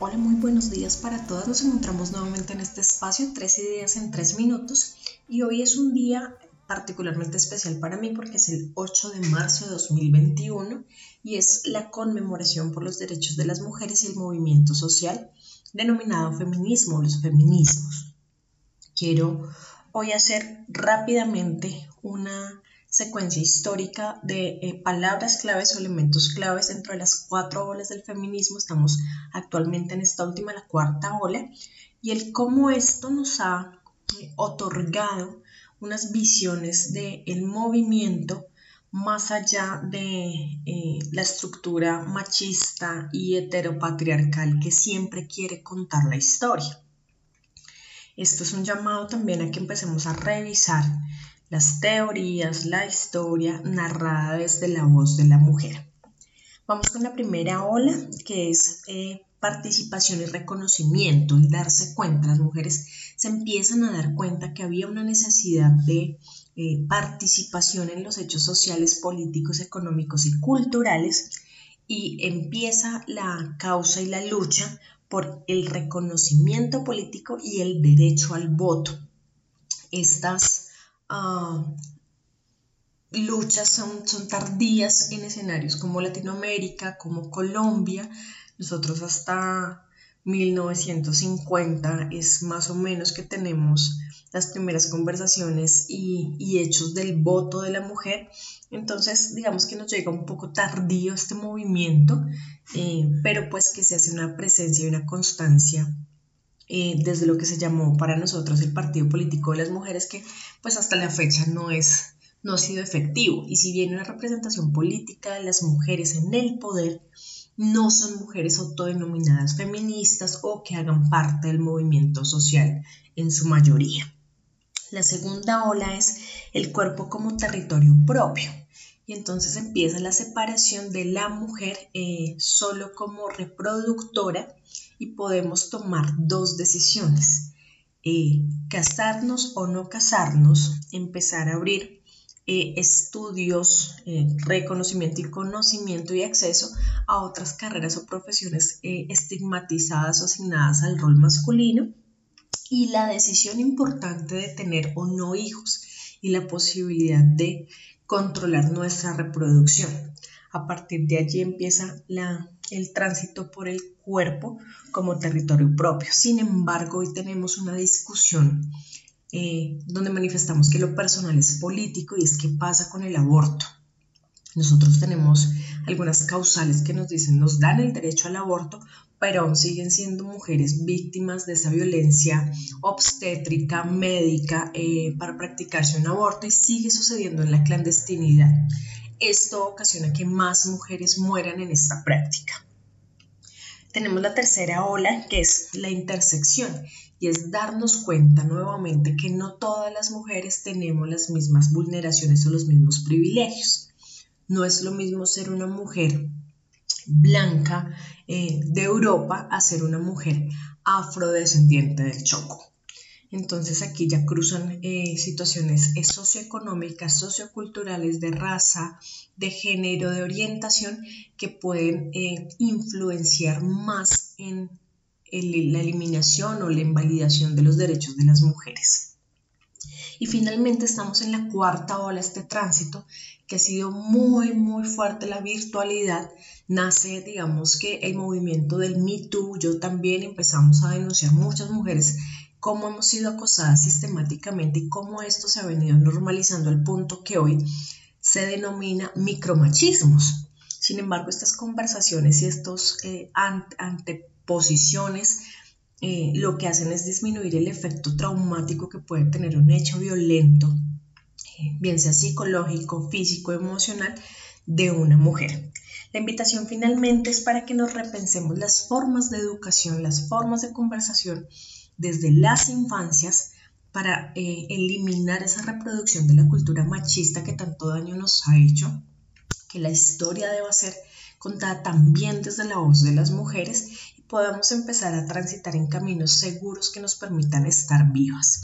Hola, muy buenos días para todas. Nos encontramos nuevamente en este espacio, tres ideas en tres minutos. Y hoy es un día particularmente especial para mí porque es el 8 de marzo de 2021 y es la conmemoración por los derechos de las mujeres y el movimiento social denominado feminismo, los feminismos. Quiero hoy hacer rápidamente una secuencia histórica de eh, palabras claves o elementos claves dentro de las cuatro olas del feminismo. Estamos actualmente en esta última, la cuarta ola, y el cómo esto nos ha eh, otorgado unas visiones del el movimiento más allá de eh, la estructura machista y heteropatriarcal que siempre quiere contar la historia. Esto es un llamado también a que empecemos a revisar las teorías, la historia narrada desde la voz de la mujer. Vamos con la primera ola, que es eh, participación y reconocimiento, el darse cuenta. Las mujeres se empiezan a dar cuenta que había una necesidad de eh, participación en los hechos sociales, políticos, económicos y culturales y empieza la causa y la lucha por el reconocimiento político y el derecho al voto. Estas luchas son, son tardías en escenarios como Latinoamérica, como Colombia. Nosotros hasta 1950 es más o menos que tenemos las primeras conversaciones y, hechos del voto de la mujer. Entonces, digamos que nos llega un poco tardío este movimiento, eh, pero pues que se hace una presencia y una constancia eh, desde lo que se llamó para nosotros el Partido Político de las Mujeres, que pues hasta la fecha no es no ha sido efectivo. Y si bien una representación política de las mujeres en el poder, no son mujeres autodenominadas feministas o que hagan parte del movimiento social en su mayoría. La segunda ola es el cuerpo como territorio propio. Y entonces empieza la separación de la mujer eh, solo como reproductora y podemos tomar dos decisiones. Eh, casarnos o no casarnos, empezar a abrir eh, estudios, reconocimiento y conocimiento y acceso a otras carreras o profesiones estigmatizadas o asignadas al rol masculino y la decisión importante de tener o no hijos y la posibilidad de controlar nuestra reproducción. A partir de allí empieza la el tránsito por el cuerpo como territorio propio. Sin embargo, hoy tenemos una discusión eh, donde manifestamos que lo personal es político y es qué pasa con el aborto. Nosotros tenemos algunas causales que nos dicen nos dan el derecho al aborto, pero aún siguen siendo mujeres víctimas de esa violencia obstétrica, médica, eh, para practicarse un aborto y sigue sucediendo en la clandestinidad esto ocasiona que más mujeres mueran en esta práctica. Tenemos la tercera ola, que es la intersección, y es darnos cuenta nuevamente que no todas las mujeres tenemos las mismas vulneraciones o los mismos privilegios. No es lo mismo ser una mujer blanca eh, de Europa a ser una mujer afrodescendiente del Choco. Entonces aquí ya cruzan eh, situaciones eh, socioeconómicas, socioculturales, de raza, de género, de orientación, que pueden influenciar más en la eliminación o la invalidación de los derechos de las mujeres. Y finalmente estamos en la cuarta ola, este tránsito, que ha sido muy, muy fuerte la virtualidad. Nace, digamos que el movimiento del Me Too, yo también empezamos a denunciar muchas mujeres cómo hemos sido acosadas sistemáticamente y cómo esto se ha venido normalizando al punto que hoy se denomina micromachismos. Sin embargo, estas conversaciones y estas eh, anteposiciones eh, lo que hacen es disminuir el efecto traumático que puede tener un hecho violento, eh, bien sea psicológico, físico, emocional, de una mujer. La invitación finalmente es para que nos repensemos las formas de educación, las formas de conversación desde las infancias para eh, eliminar esa reproducción de la cultura machista que tanto daño nos ha hecho, que la historia deba ser contada también desde la voz de las mujeres podamos empezar a transitar en caminos seguros que nos permitan estar vivas.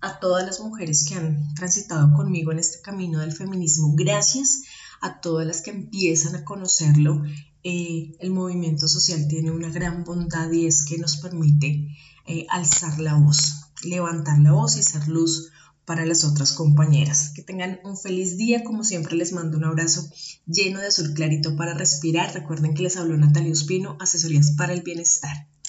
A todas las mujeres que han transitado conmigo en este camino del feminismo, gracias a todas las que empiezan a conocerlo eh, el movimiento social tiene una gran bondad y es que nos permite eh, alzar la voz, levantar la voz y ser luz para las otras compañeras. Que tengan un feliz día, como siempre les mando un abrazo lleno de azul clarito para respirar. Recuerden que les habló Natalia Ospino, Asesorías para el Bienestar.